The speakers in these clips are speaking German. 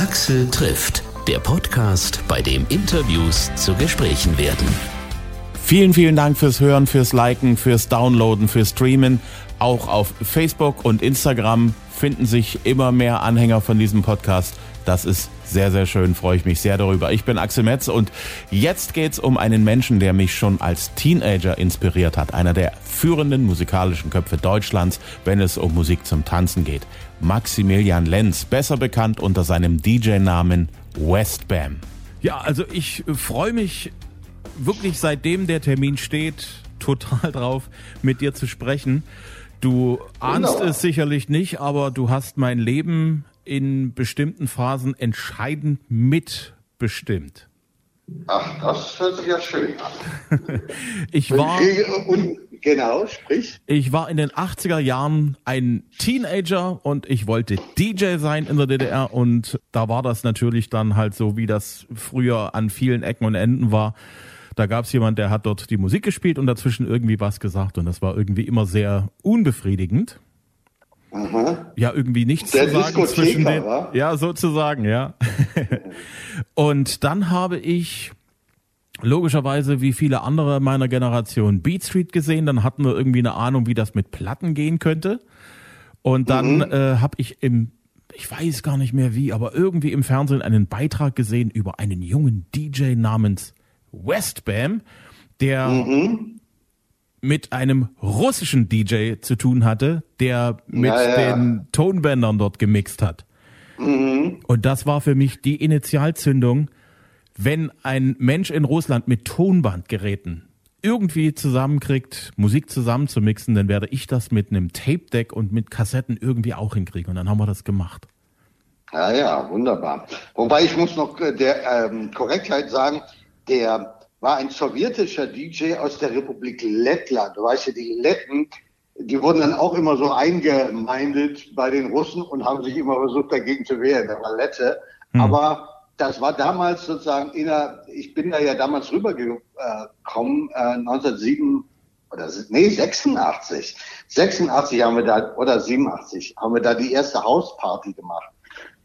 Axel trifft, der Podcast, bei dem Interviews zu Gesprächen werden. Vielen, vielen Dank fürs Hören, fürs Liken, fürs Downloaden, fürs Streamen. Auch auf Facebook und Instagram finden sich immer mehr Anhänger von diesem Podcast. Das ist sehr, sehr schön, freue ich mich sehr darüber. Ich bin Axel Metz und jetzt geht's um einen Menschen, der mich schon als Teenager inspiriert hat. Einer der führenden musikalischen Köpfe Deutschlands, wenn es um Musik zum Tanzen geht. Maximilian Lenz, besser bekannt unter seinem DJ-Namen Westbam. Ja, also ich freue mich wirklich seitdem der Termin steht, total drauf, mit dir zu sprechen. Du ahnst Wunderbar. es sicherlich nicht, aber du hast mein Leben in bestimmten Phasen entscheidend mitbestimmt. Ach, das hört sich ja schön an. ich war. Und, genau, sprich. Ich war in den 80er Jahren ein Teenager und ich wollte DJ sein in der DDR und da war das natürlich dann halt so, wie das früher an vielen Ecken und Enden war. Da gab es jemand, der hat dort die Musik gespielt und dazwischen irgendwie was gesagt und das war irgendwie immer sehr unbefriedigend. Aha. Ja, irgendwie nichts Der zu sagen zwischen den. Wa? Ja, sozusagen, ja. und dann habe ich logischerweise wie viele andere meiner Generation Beat Street gesehen. Dann hatten wir irgendwie eine Ahnung, wie das mit Platten gehen könnte. Und dann mhm. äh, habe ich im, ich weiß gar nicht mehr wie, aber irgendwie im Fernsehen einen Beitrag gesehen über einen jungen DJ namens Westbam, der mhm mit einem russischen DJ zu tun hatte, der mit ja, ja. den Tonbändern dort gemixt hat. Mhm. Und das war für mich die Initialzündung, wenn ein Mensch in Russland mit Tonbandgeräten irgendwie zusammenkriegt, Musik zusammenzumixen, dann werde ich das mit einem Tape-Deck und mit Kassetten irgendwie auch hinkriegen. Und dann haben wir das gemacht. Ja, ja, wunderbar. Wobei ich muss noch äh, der ähm, Korrektheit sagen, der war ein sowjetischer DJ aus der Republik Lettland. Du weißt ja, die Letten, die wurden dann auch immer so eingemeindet bei den Russen und haben sich immer versucht, dagegen zu wehren. Der war Lette. Hm. Aber das war damals sozusagen in der, ich bin da ja damals rübergekommen, äh, 1907 oder nee, 86. 86 haben wir da, oder 87, haben wir da die erste Hausparty gemacht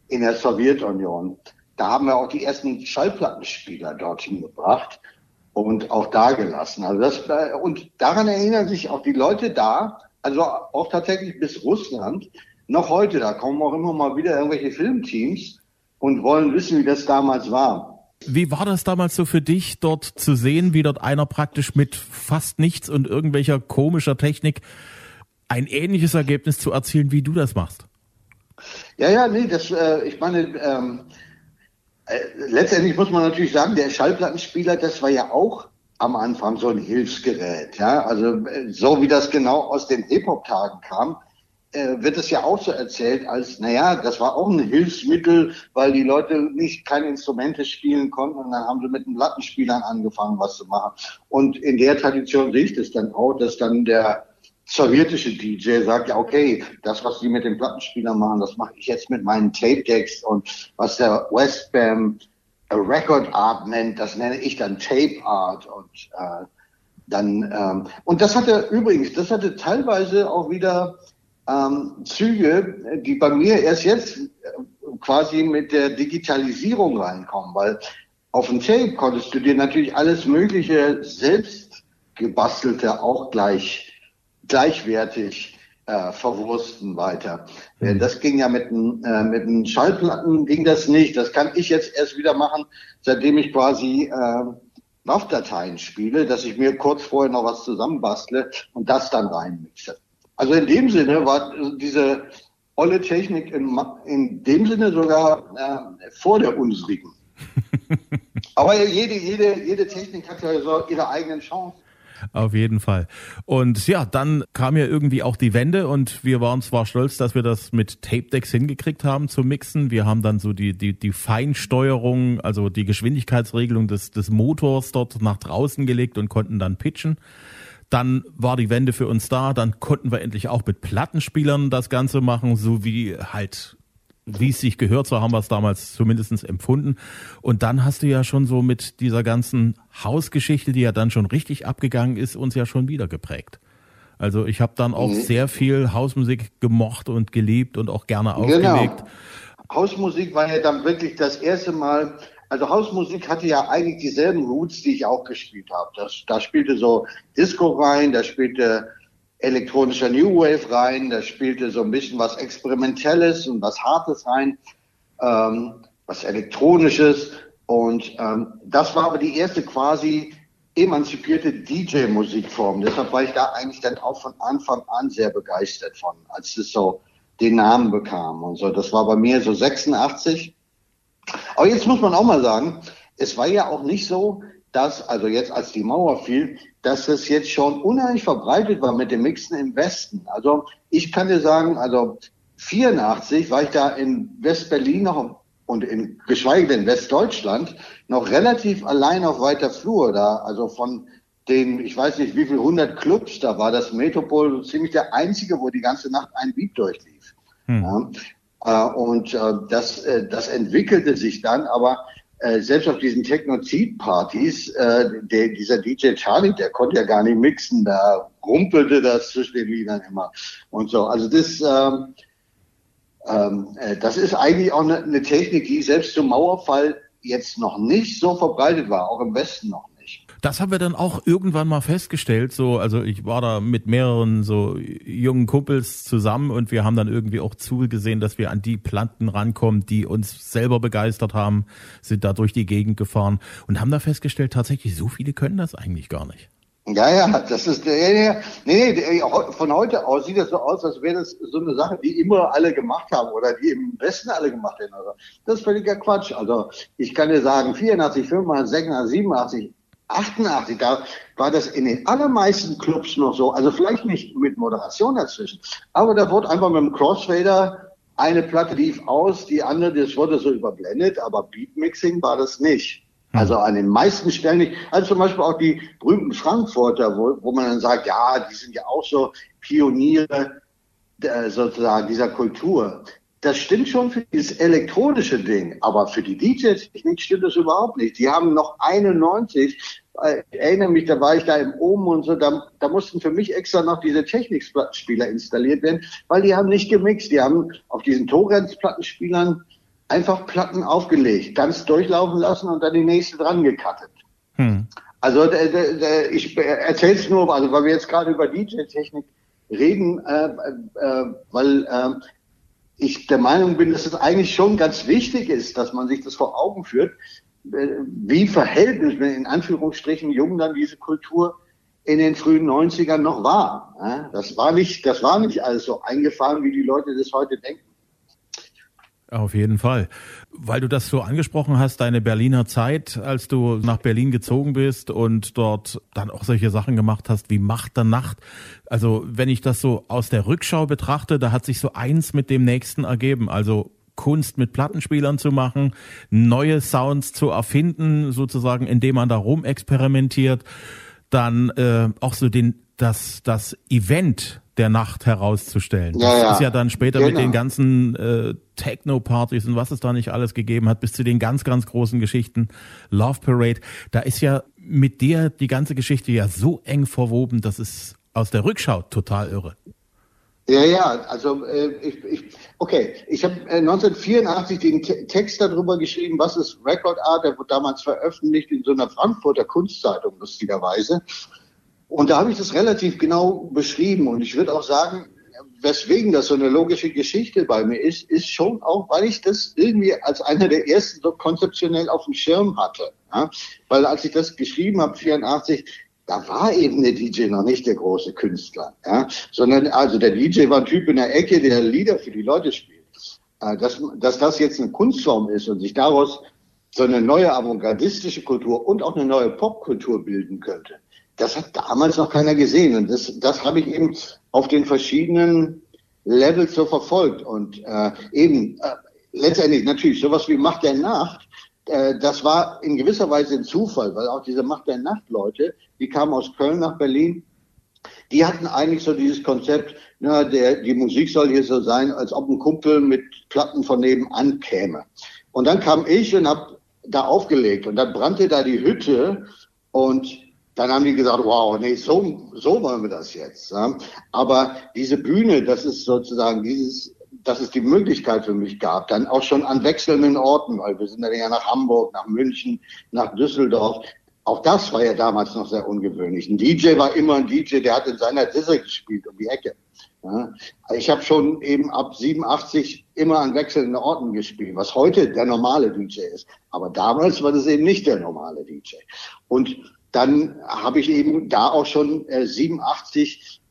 in der Sowjetunion. Da haben wir auch die ersten Schallplattenspieler dorthin gebracht und auch da gelassen. Also das, äh, und daran erinnern sich auch die Leute da, also auch tatsächlich bis Russland, noch heute, da kommen auch immer mal wieder irgendwelche Filmteams und wollen wissen, wie das damals war. Wie war das damals so für dich, dort zu sehen, wie dort einer praktisch mit fast nichts und irgendwelcher komischer Technik ein ähnliches Ergebnis zu erzielen, wie du das machst? Ja, ja, nee, das, äh, ich meine, ähm, äh, letztendlich muss man natürlich sagen, der Schallplattenspieler, das war ja auch am Anfang so ein Hilfsgerät. Ja? Also äh, so wie das genau aus den Hip-Hop-Tagen kam, äh, wird es ja auch so erzählt als, naja, das war auch ein Hilfsmittel, weil die Leute nicht keine Instrumente spielen konnten und dann haben sie mit den Plattenspielern angefangen, was zu machen. Und in der Tradition ich das dann auch, dass dann der sowjetische DJ sagt, ja, okay, das, was die mit den Plattenspielern machen, das mache ich jetzt mit meinen Tape-Decks und was der Westbam Record Art nennt, das nenne ich dann Tape Art und äh, dann ähm, und das hatte übrigens, das hatte teilweise auch wieder ähm, Züge, die bei mir erst jetzt äh, quasi mit der Digitalisierung reinkommen, weil auf dem Tape konntest du dir natürlich alles Mögliche selbst gebastelte auch gleich gleichwertig äh, verwursten weiter. Mhm. Das ging ja mit den, äh, mit den Schallplatten ging das nicht. Das kann ich jetzt erst wieder machen, seitdem ich quasi äh, WAV-Dateien spiele, dass ich mir kurz vorher noch was zusammenbastle und das dann reinmixe. Also in dem Sinne war diese olle Technik in, in dem Sinne sogar äh, vor der unsrigen. Aber jede, jede, jede Technik hat ja so ihre eigenen Chancen. Auf jeden Fall. Und ja, dann kam ja irgendwie auch die Wende und wir waren zwar stolz, dass wir das mit Tape Decks hingekriegt haben zu mixen. Wir haben dann so die, die, die Feinsteuerung, also die Geschwindigkeitsregelung des, des Motors dort nach draußen gelegt und konnten dann pitchen. Dann war die Wende für uns da, dann konnten wir endlich auch mit Plattenspielern das Ganze machen, so wie halt wie es sich gehört, so haben wir es damals zumindest empfunden. Und dann hast du ja schon so mit dieser ganzen Hausgeschichte, die ja dann schon richtig abgegangen ist, uns ja schon wieder geprägt. Also ich habe dann auch mhm. sehr viel Hausmusik gemocht und geliebt und auch gerne genau. aufgelegt. Genau. Hausmusik war ja dann wirklich das erste Mal, also Hausmusik hatte ja eigentlich dieselben Roots, die ich auch gespielt habe. Das, da spielte so Disco rein, da spielte elektronischer New Wave rein, da spielte so ein bisschen was Experimentelles und was Hartes rein, ähm, was Elektronisches. Und ähm, das war aber die erste quasi emanzipierte DJ-Musikform. Deshalb war ich da eigentlich dann auch von Anfang an sehr begeistert von, als es so den Namen bekam und so. Das war bei mir so 86. Aber jetzt muss man auch mal sagen, es war ja auch nicht so, dass, also jetzt als die Mauer fiel, dass es jetzt schon unheimlich verbreitet war mit dem Mixen im Westen. Also ich kann dir sagen, also 84 war ich da in West-Berlin noch und in, geschweige denn Westdeutschland noch relativ allein auf weiter Flur da. Also von den, ich weiß nicht wie viel, 100 Clubs, da war das Metropol so ziemlich der einzige, wo die ganze Nacht ein Beat durchlief. Hm. Ja. Äh, und äh, das, äh, das entwickelte sich dann, aber äh, selbst auf diesen Technozid-Partys, äh, dieser DJ Charlie, der konnte ja gar nicht mixen, da rumpelte das zwischen den Liedern immer und so. Also das, ähm, ähm, äh, das ist eigentlich auch eine, eine Technik, die selbst zum Mauerfall jetzt noch nicht so verbreitet war, auch im Westen noch. Das haben wir dann auch irgendwann mal festgestellt. So, also ich war da mit mehreren so jungen Kumpels zusammen und wir haben dann irgendwie auch zugesehen, dass wir an die Planten rankommen, die uns selber begeistert haben, sind da durch die Gegend gefahren und haben da festgestellt, tatsächlich so viele können das eigentlich gar nicht. Ja, ja, das ist, ja, nee, nee, von heute aus sieht das so aus, als wäre das so eine Sache, die immer alle gemacht haben oder die im Westen alle gemacht hätten. Also, das ist völliger Quatsch. Also, ich kann dir sagen, 84, 85, 86, 87, 88, da war das in den allermeisten Clubs noch so, also vielleicht nicht mit Moderation dazwischen, aber da wurde einfach mit dem Crossfader eine Platte lief aus, die andere, das wurde so überblendet, aber Beatmixing war das nicht. Hm. Also an den meisten Stellen nicht. Also zum Beispiel auch die berühmten Frankfurter, wo, wo man dann sagt, ja, die sind ja auch so Pioniere äh, sozusagen dieser Kultur. Das stimmt schon für dieses elektronische Ding, aber für die DJ-Technik stimmt das überhaupt nicht. Die haben noch 91, äh, ich erinnere mich, da war ich da im Oben und so, da, da mussten für mich extra noch diese Technikspieler installiert werden, weil die haben nicht gemixt. Die haben auf diesen Torrents-Plattenspielern einfach Platten aufgelegt, ganz durchlaufen lassen und dann die nächste dran gekattet. Hm. Also der, der, der, ich erzähle es nur, also weil wir jetzt gerade über DJ-Technik reden, äh, äh, weil äh, ich der Meinung bin, dass es eigentlich schon ganz wichtig ist, dass man sich das vor Augen führt, äh, wie verhältnis in Anführungsstrichen jung dann diese Kultur in den frühen 90ern noch war. Das war nicht, das war nicht alles so eingefahren, wie die Leute das heute denken. Auf jeden Fall. Weil du das so angesprochen hast, deine Berliner Zeit, als du nach Berlin gezogen bist und dort dann auch solche Sachen gemacht hast wie Macht der Nacht. Also wenn ich das so aus der Rückschau betrachte, da hat sich so eins mit dem nächsten ergeben. Also Kunst mit Plattenspielern zu machen, neue Sounds zu erfinden, sozusagen, indem man da rum experimentiert. Dann äh, auch so den das das Event der Nacht herauszustellen. Ja, das ja. ist ja dann später genau. mit den ganzen äh, Techno-Partys und was es da nicht alles gegeben hat, bis zu den ganz, ganz großen Geschichten. Love Parade, da ist ja mit dir die ganze Geschichte ja so eng verwoben, das ist aus der Rückschau total irre. Ja, ja, also äh, ich, ich, okay, ich habe äh, 1984 den T Text darüber geschrieben, was ist Record Art, der wurde damals veröffentlicht in so einer Frankfurter Kunstzeitung, lustigerweise. Und da habe ich das relativ genau beschrieben. Und ich würde auch sagen, weswegen das so eine logische Geschichte bei mir ist, ist schon auch, weil ich das irgendwie als einer der ersten so konzeptionell auf dem Schirm hatte. Ja? Weil als ich das geschrieben habe, 84, da war eben der DJ noch nicht der große Künstler, ja? sondern also der DJ war ein Typ in der Ecke, der Lieder für die Leute spielt. Äh, dass, dass das jetzt eine Kunstform ist und sich daraus so eine neue avantgardistische Kultur und auch eine neue Popkultur bilden könnte, das hat damals noch keiner gesehen. Und das, das habe ich eben auf den verschiedenen Levels so verfolgt. Und äh, eben äh, letztendlich natürlich sowas wie Macht der Nacht, äh, das war in gewisser Weise ein Zufall, weil auch diese Macht der Nacht-Leute, die kamen aus Köln nach Berlin, die hatten eigentlich so dieses Konzept, na, der, die Musik soll hier so sein, als ob ein Kumpel mit Platten von nebenan käme. Und dann kam ich und hab da aufgelegt und dann brannte da die Hütte und dann haben die gesagt, wow, nee, so, so wollen wir das jetzt. Aber diese Bühne, das ist sozusagen dieses, dass es die Möglichkeit für mich gab, dann auch schon an wechselnden Orten, weil wir sind dann ja nach Hamburg, nach München, nach Düsseldorf. Auch das war ja damals noch sehr ungewöhnlich. Ein DJ war immer ein DJ, der hat in seiner Disse gespielt um die Ecke. Ich habe schon eben ab 87 immer an wechselnden Orten gespielt, was heute der normale DJ ist. Aber damals war das eben nicht der normale DJ. Und dann habe ich eben da auch schon äh, 87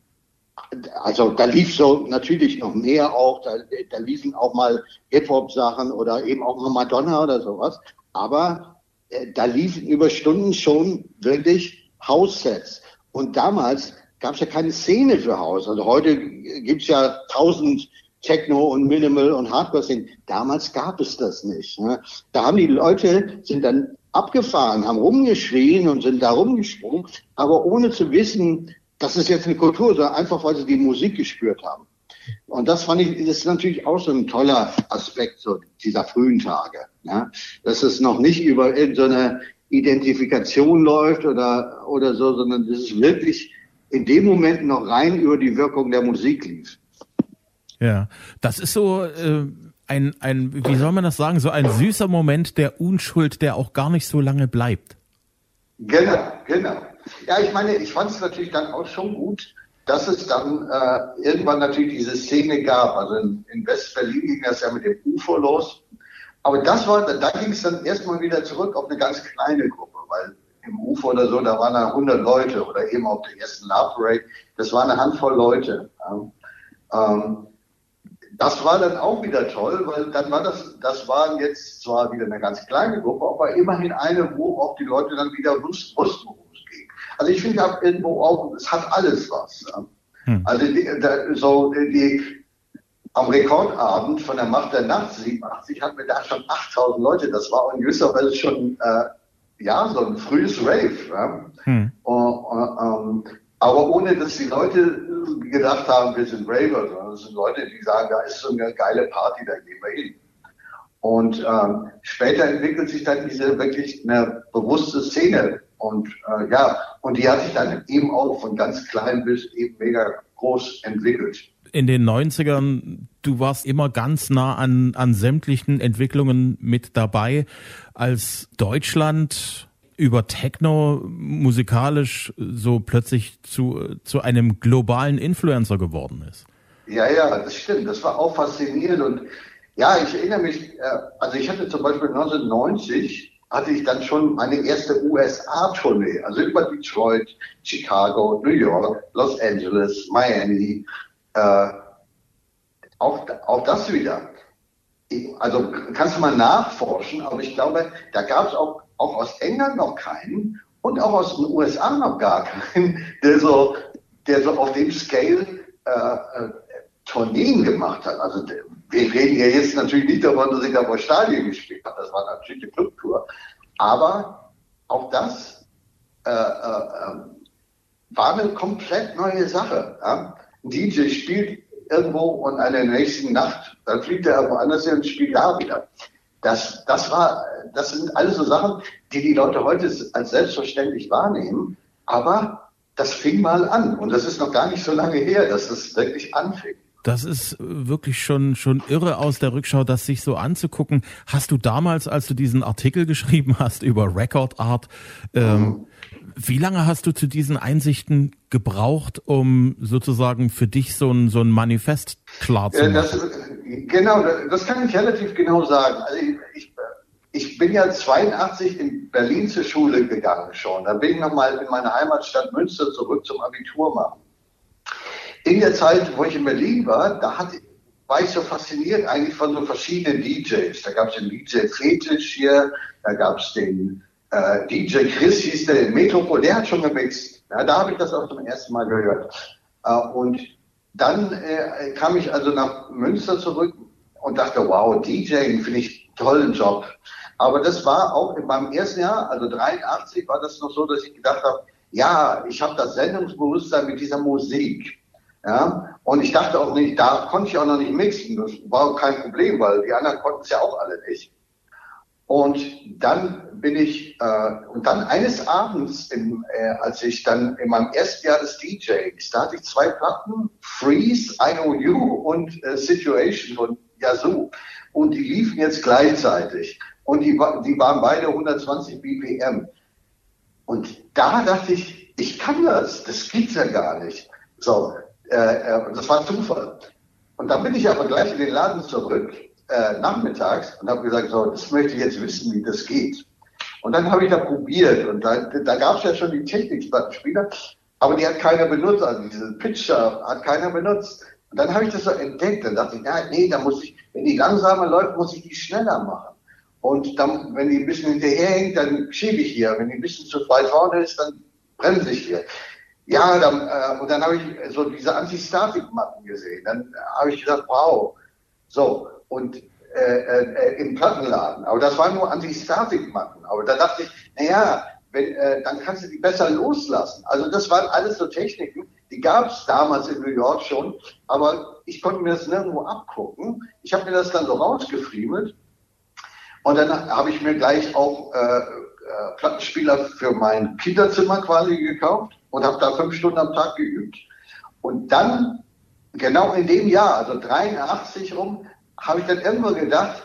also da lief so natürlich noch mehr auch, da, da liefen auch mal Hip-Hop-Sachen oder eben auch mal Madonna oder sowas. Aber äh, da liefen über Stunden schon wirklich House-Sets. Und damals gab es ja keine Szene für Haus. Also heute gibt's ja tausend Techno und Minimal und Hardcore-Szenen. Damals gab es das nicht. Ne? Da haben die Leute, sind dann abgefahren, haben rumgeschrien und sind da rumgesprungen, aber ohne zu wissen, das ist jetzt eine Kultur, sondern einfach, weil sie die Musik gespürt haben. Und das fand ich, das ist natürlich auch so ein toller Aspekt so dieser frühen Tage. Ja? Dass es noch nicht über irgendeine Identifikation läuft oder, oder so, sondern dass es wirklich in dem Moment noch rein über die Wirkung der Musik lief. Ja, das ist so äh, ein, ein, wie soll man das sagen, so ein süßer Moment der Unschuld, der auch gar nicht so lange bleibt. Genau, genau. Ja, ich meine, ich fand es natürlich dann auch schon gut, dass es dann äh, irgendwann natürlich diese Szene gab. Also in, in West-Berlin ging das ja mit dem UFO los. Aber das war, da ging es dann erstmal wieder zurück auf eine ganz kleine Gruppe, weil im UFO oder so, da waren da 100 Leute oder eben auf der ersten Love Parade, das war eine Handvoll Leute. Ähm, das war dann auch wieder toll, weil dann war das, das waren jetzt zwar wieder eine ganz kleine Gruppe, aber immerhin eine, wo auch die Leute dann wieder wussten, wussten also ich finde irgendwo auch, es hat alles was. Ja. Hm. Also die, da, so die, am Rekordabend von der Macht der Nacht 87 hatten wir da schon 8000 Leute. Das war in gewisser Weise schon äh, ja so ein frühes Rave. Ja. Hm. Und, ähm, aber ohne dass die Leute gedacht haben, wir sind Raver, sondern es sind Leute, die sagen, da ist so eine geile Party, da gehen wir hin. Und ähm, später entwickelt sich dann diese wirklich eine bewusste Szene und äh, ja, und die hat sich dann eben auch von ganz klein bis eben mega groß entwickelt. In den 90ern, du warst immer ganz nah an, an sämtlichen Entwicklungen mit dabei, als Deutschland über Techno musikalisch so plötzlich zu, zu einem globalen Influencer geworden ist. Ja, ja, das stimmt. Das war auch faszinierend. Und ja, ich erinnere mich, äh, also ich hatte zum Beispiel 1990 hatte ich dann schon meine erste USA-Tournee, also über Detroit, Chicago, New York, Los Angeles, Miami, äh, auch, auch das wieder. Also kannst du mal nachforschen, aber ich glaube, da gab es auch, auch aus England noch keinen und auch aus den USA noch gar keinen, der so, der so auf dem Scale äh, äh, Tourneen gemacht hat. Also wir reden ja jetzt natürlich nicht davon, dass ich da vor Stadien gespielt habe. Das war natürlich eine Clubtour. Aber auch das äh, äh, ähm, war eine komplett neue Sache. Ja? Ein DJ spielt irgendwo und an der nächsten Nacht, dann fliegt er irgendwo anders hin und spielt da wieder. Das, das war, das sind alles so Sachen, die die Leute heute als selbstverständlich wahrnehmen. Aber das fing mal an. Und das ist noch gar nicht so lange her, dass das wirklich anfing. Das ist wirklich schon, schon irre aus der Rückschau, das sich so anzugucken. Hast du damals, als du diesen Artikel geschrieben hast über Record Art, ähm, mhm. wie lange hast du zu diesen Einsichten gebraucht, um sozusagen für dich so ein, so ein Manifest klar zu machen? Das, genau, das kann ich relativ genau sagen. Also ich, ich, ich bin ja 82 in Berlin zur Schule gegangen schon. Da bin ich nochmal in meine Heimatstadt Münster zurück zum Abitur machen in der Zeit, wo ich in Berlin war, da hat, war ich so fasziniert eigentlich von so verschiedenen DJs. Da gab es den DJ Fetisch hier, da gab es den äh, DJ Chris, hieß der in Metropol, der hat schon gemixt. Ja, da habe ich das auch zum ersten Mal gehört. Äh, und dann äh, kam ich also nach Münster zurück und dachte, wow, DJing finde ich tollen Job. Aber das war auch in meinem ersten Jahr, also 83, war das noch so, dass ich gedacht habe, ja, ich habe das Sendungsbewusstsein mit dieser Musik. Ja, und ich dachte auch nicht, da konnte ich auch noch nicht mixen. Das war auch kein Problem, weil die anderen konnten es ja auch alle nicht. Und dann bin ich, äh, und dann eines Abends, im, äh, als ich dann in meinem ersten Jahr des DJs, da hatte ich zwei Platten, Freeze, I Know You und äh, Situation von Yazoo. Und die liefen jetzt gleichzeitig. Und die, die waren beide 120 BPM. Und da dachte ich, ich kann das, das gibt's ja gar nicht. So, äh, äh, das war Zufall. Und dann bin ich aber gleich in den Laden zurück, äh, nachmittags, und habe gesagt, so, das möchte ich jetzt wissen, wie das geht. Und dann habe ich da probiert und da, da gab es ja schon die Technikplattenspieler, aber die hat keiner benutzt, also diese Pitcher hat keiner benutzt. Und dann habe ich das so entdeckt, dann dachte ich, ja, nee, da muss ich, wenn die langsamer läuft, muss ich die schneller machen. Und dann, wenn die ein bisschen hinterherhängt, dann schiebe ich hier. Wenn die ein bisschen zu weit vorne ist, dann bremse ich hier. Ja, dann, äh, und dann habe ich so diese Anti-Static-Matten gesehen. Dann habe ich gesagt, wow. So, und äh, äh, im Plattenladen. Aber das waren nur Anti-Static-Matten. Aber da dachte ich, naja, wenn, äh, dann kannst du die besser loslassen. Also das waren alles so Techniken, die gab es damals in New York schon, aber ich konnte mir das nirgendwo abgucken. Ich habe mir das dann so rausgefriemelt und dann habe ich mir gleich auch äh, äh, Plattenspieler für mein Kinderzimmer quasi gekauft und habe da fünf Stunden am Tag geübt. Und dann, genau in dem Jahr, also 83 rum, habe ich dann irgendwann gedacht,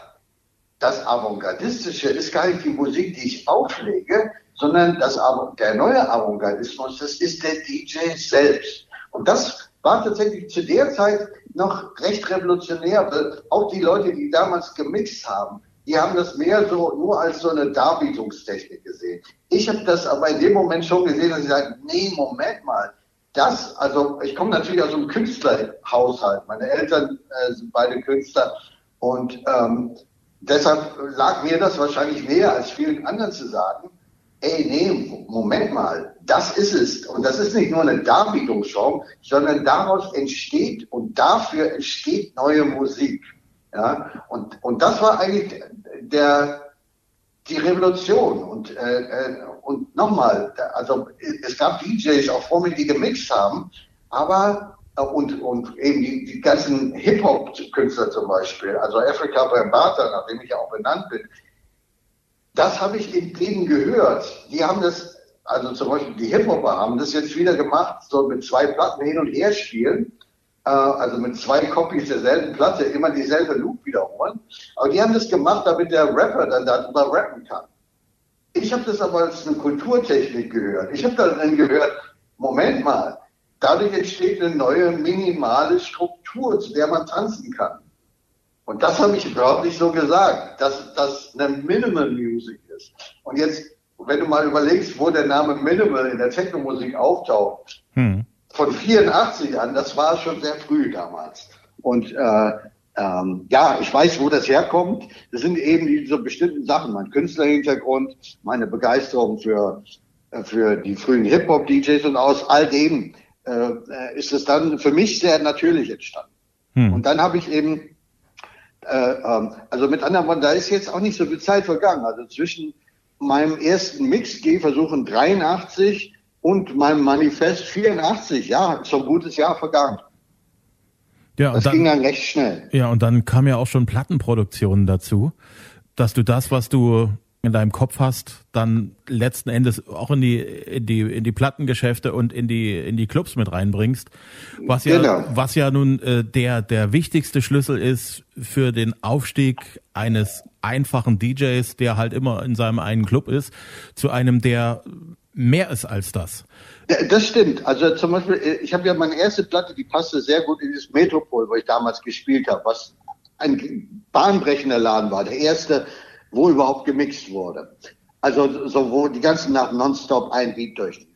das Avantgardistische ist gar nicht die Musik, die ich auflege, sondern das, der neue Avantgardismus, das ist der DJ selbst. Und das war tatsächlich zu der Zeit noch recht revolutionär, weil auch die Leute, die damals gemixt haben, die haben das mehr so nur als so eine Darbietungstechnik gesehen. Ich habe das aber in dem Moment schon gesehen, dass ich sage, nee, Moment mal, das, also ich komme natürlich aus einem Künstlerhaushalt. Meine Eltern äh, sind beide Künstler und ähm, deshalb lag mir das wahrscheinlich näher als vielen anderen zu sagen, ey, nee, Moment mal, das ist es. Und das ist nicht nur eine Darbietungsshow, sondern daraus entsteht und dafür entsteht neue Musik. Ja, und, und das war eigentlich der, die Revolution. Und, äh, äh und nochmal, also es gab DJs auch vor mir, die gemixt haben, aber äh, und, und eben die, die ganzen Hip-Hop-Künstler zum Beispiel, also Africa Bambata, nach dem ich ja auch benannt bin, das habe ich in denen gehört. Die haben das, also zum Beispiel die Hip-Hopper haben das jetzt wieder gemacht, so mit zwei Platten hin und her spielen also mit zwei Copies derselben Platte immer dieselbe Loop wiederholen. Aber die haben das gemacht, damit der Rapper dann darüber rappen kann. Ich habe das aber als eine Kulturtechnik gehört. Ich habe dann gehört, Moment mal, dadurch entsteht eine neue minimale Struktur, zu der man tanzen kann. Und das habe ich wörtlich so gesagt, dass das eine Minimal Music ist. Und jetzt, wenn du mal überlegst, wo der Name Minimal in der Technomusik auftaucht, hm von 84 an, das war schon sehr früh damals. Und äh, ähm, ja, ich weiß, wo das herkommt. Das sind eben diese bestimmten Sachen, mein Künstlerhintergrund, meine Begeisterung für, äh, für die frühen Hip-Hop-DJs und aus all dem äh, ist es dann für mich sehr natürlich entstanden. Hm. Und dann habe ich eben, äh, ähm, also mit anderen Worten, da ist jetzt auch nicht so viel Zeit vergangen. Also zwischen meinem ersten Mix-G-Versuch in 83 und mein Manifest 84, ja, so ein gutes Jahr vergangen. Ja, das dann, ging dann recht schnell. Ja, und dann kam ja auch schon Plattenproduktionen dazu, dass du das, was du in deinem Kopf hast, dann letzten Endes auch in die in die in die Plattengeschäfte und in die in die Clubs mit reinbringst, was ja genau. was ja nun äh, der der wichtigste Schlüssel ist für den Aufstieg eines einfachen DJs, der halt immer in seinem einen Club ist, zu einem der mehr ist als das. Das stimmt. Also zum Beispiel, äh, ich habe ja meine erste Platte, die passte sehr gut in das Metropol, wo ich damals gespielt habe, was ein bahnbrechender Laden war. Der erste, wo überhaupt gemixt wurde. Also so, wo die ganzen Nacht nonstop ein Beat durchlief.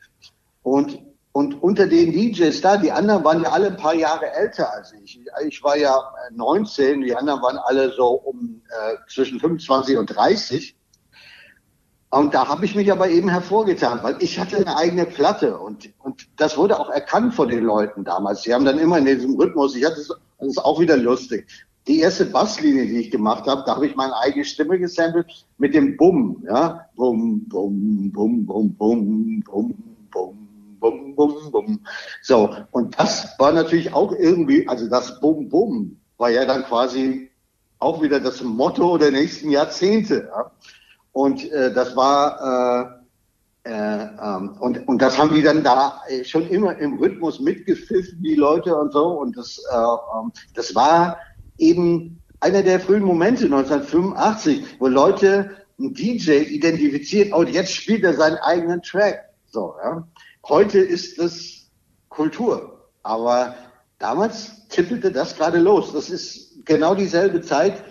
Und, und unter den DJs da, die anderen waren ja alle ein paar Jahre älter als ich. Ich war ja 19, die anderen waren alle so um äh, zwischen 25 und 30. Und da habe ich mich aber eben hervorgetan, weil ich hatte eine eigene Platte und, und das wurde auch erkannt von den Leuten damals. Sie haben dann immer in diesem Rhythmus, ich hatte das ist auch wieder lustig. Die erste Basslinie, die ich gemacht habe, da habe ich meine eigene Stimme gesampelt mit dem Bum, ja, Bum, Bum, Bum, Bum, Bum, Bum, Bum, Bum, Bum, Bum. So, und das war natürlich auch irgendwie, also das Bum, Bum war ja dann quasi auch wieder das Motto der nächsten Jahrzehnte. Ja? Und äh, das war äh, äh, ähm, und, und das haben die dann da schon immer im Rhythmus mitgepfiffen, die Leute und so. Und das, äh, ähm, das war eben einer der frühen Momente 1985, wo Leute ein DJ identifiziert, oh, jetzt spielt er seinen eigenen Track. So, ja. Heute ist das Kultur. Aber damals tippelte das gerade los. Das ist genau dieselbe Zeit, äh,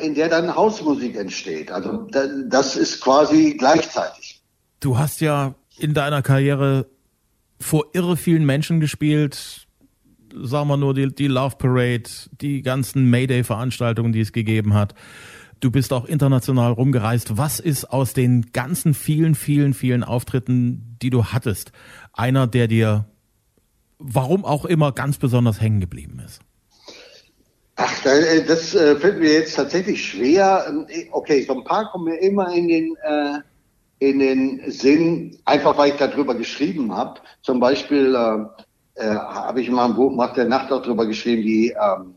in der dann Hausmusik entsteht. Also das ist quasi gleichzeitig. Du hast ja in deiner Karriere vor irre vielen Menschen gespielt. Sagen wir nur die, die Love Parade, die ganzen Mayday-Veranstaltungen, die es gegeben hat. Du bist auch international rumgereist. Was ist aus den ganzen vielen, vielen, vielen Auftritten, die du hattest, einer, der dir, warum auch immer, ganz besonders hängen geblieben ist? Ach, äh, das äh, fällt mir jetzt tatsächlich schwer. Ähm, okay, so ein paar kommen mir immer in den, äh, in den Sinn, einfach weil ich darüber geschrieben habe. Zum Beispiel äh, äh, habe ich mal ein Buch nach der Nacht auch darüber geschrieben, die ähm,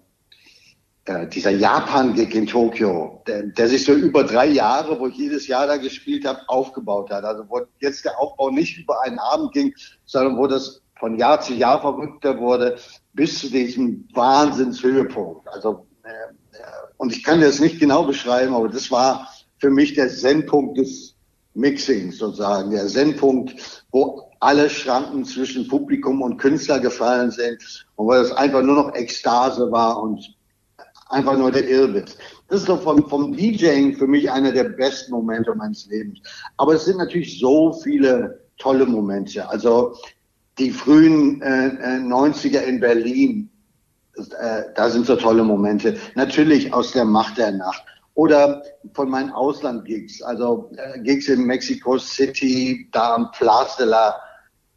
äh, dieser Japan-Gig in Tokio, der, der, sich so über drei Jahre, wo ich jedes Jahr da gespielt habe, aufgebaut hat. Also wo jetzt der Aufbau nicht über einen Abend ging, sondern wo das von Jahr zu Jahr verrückter wurde, bis zu diesem Wahnsinnshöhepunkt. Also, äh, äh, und ich kann das nicht genau beschreiben, aber das war für mich der Sendpunkt des Mixings sozusagen, der Sendpunkt, wo alle Schranken zwischen Publikum und Künstler gefallen sind und wo das einfach nur noch Ekstase war und einfach nur der Irrwitz. Das ist doch vom, vom DJing für mich einer der besten Momente meines Lebens. Aber es sind natürlich so viele tolle Momente. Also die frühen äh, 90er äh, in Berlin, äh, da sind so tolle Momente. Natürlich aus der Macht der Nacht. Oder von meinen Ausland-Gigs, also äh, Gigs in Mexico City, da am Place de la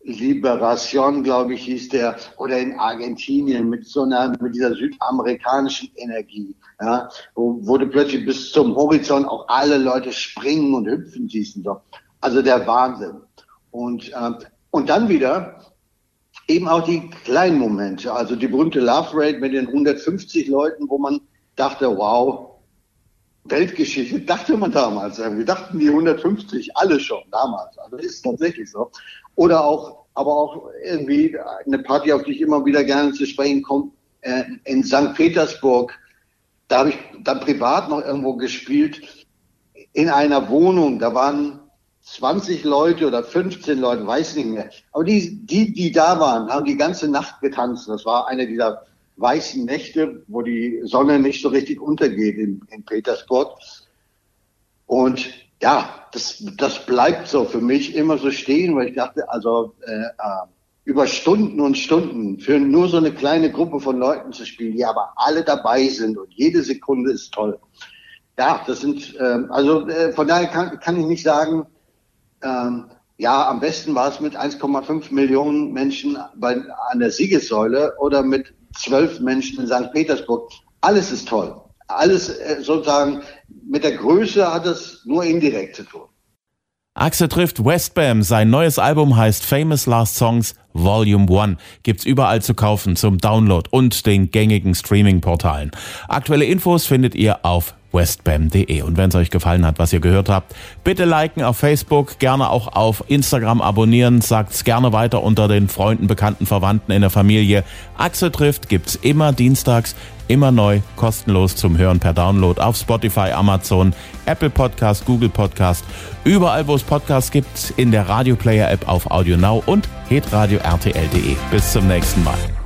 Liberation, glaube ich, hieß der, oder in Argentinien mit so einer, mit dieser südamerikanischen Energie, ja, wo, wo du plötzlich bis zum Horizont auch alle Leute springen und hüpfen siehst und so. Also der Wahnsinn. Und, äh, und dann wieder eben auch die kleinen Momente, also die berühmte Love Rate mit den 150 Leuten, wo man dachte, wow, Weltgeschichte, dachte man damals. Wir dachten die 150 alle schon damals. Also ist tatsächlich so. Oder auch, aber auch irgendwie eine Party, auf die ich immer wieder gerne zu sprechen komme, äh, in St. Petersburg. Da habe ich dann privat noch irgendwo gespielt, in einer Wohnung. Da waren 20 Leute oder 15 Leute, weiß nicht mehr. Aber die, die, die da waren, haben die ganze Nacht getanzt. Das war eine dieser weißen Nächte, wo die Sonne nicht so richtig untergeht in, in Petersburg. Und ja, das, das bleibt so für mich immer so stehen, weil ich dachte, also äh, äh, über Stunden und Stunden für nur so eine kleine Gruppe von Leuten zu spielen, die aber alle dabei sind und jede Sekunde ist toll. Ja, das sind, äh, also äh, von daher kann, kann ich nicht sagen, ähm, ja, am besten war es mit 1,5 Millionen Menschen bei, an der Siegessäule oder mit zwölf Menschen in St. Petersburg. Alles ist toll. Alles äh, sozusagen mit der Größe hat es nur indirekt zu tun. Axel trifft Westbam. Sein neues Album heißt Famous Last Songs Volume 1. Gibt's überall zu kaufen zum Download und den gängigen Streaming-Portalen. Aktuelle Infos findet ihr auf westbam.de. Und wenn es euch gefallen hat, was ihr gehört habt, bitte liken auf Facebook, gerne auch auf Instagram abonnieren, sagt's gerne weiter unter den Freunden, Bekannten, Verwandten in der Familie. Axel trifft gibt's immer dienstags, immer neu, kostenlos zum Hören per Download auf Spotify, Amazon, Apple Podcast, Google Podcast, überall wo es Podcasts gibt, in der Radio Player App auf Audio Now und hitradio rtl.de. Bis zum nächsten Mal.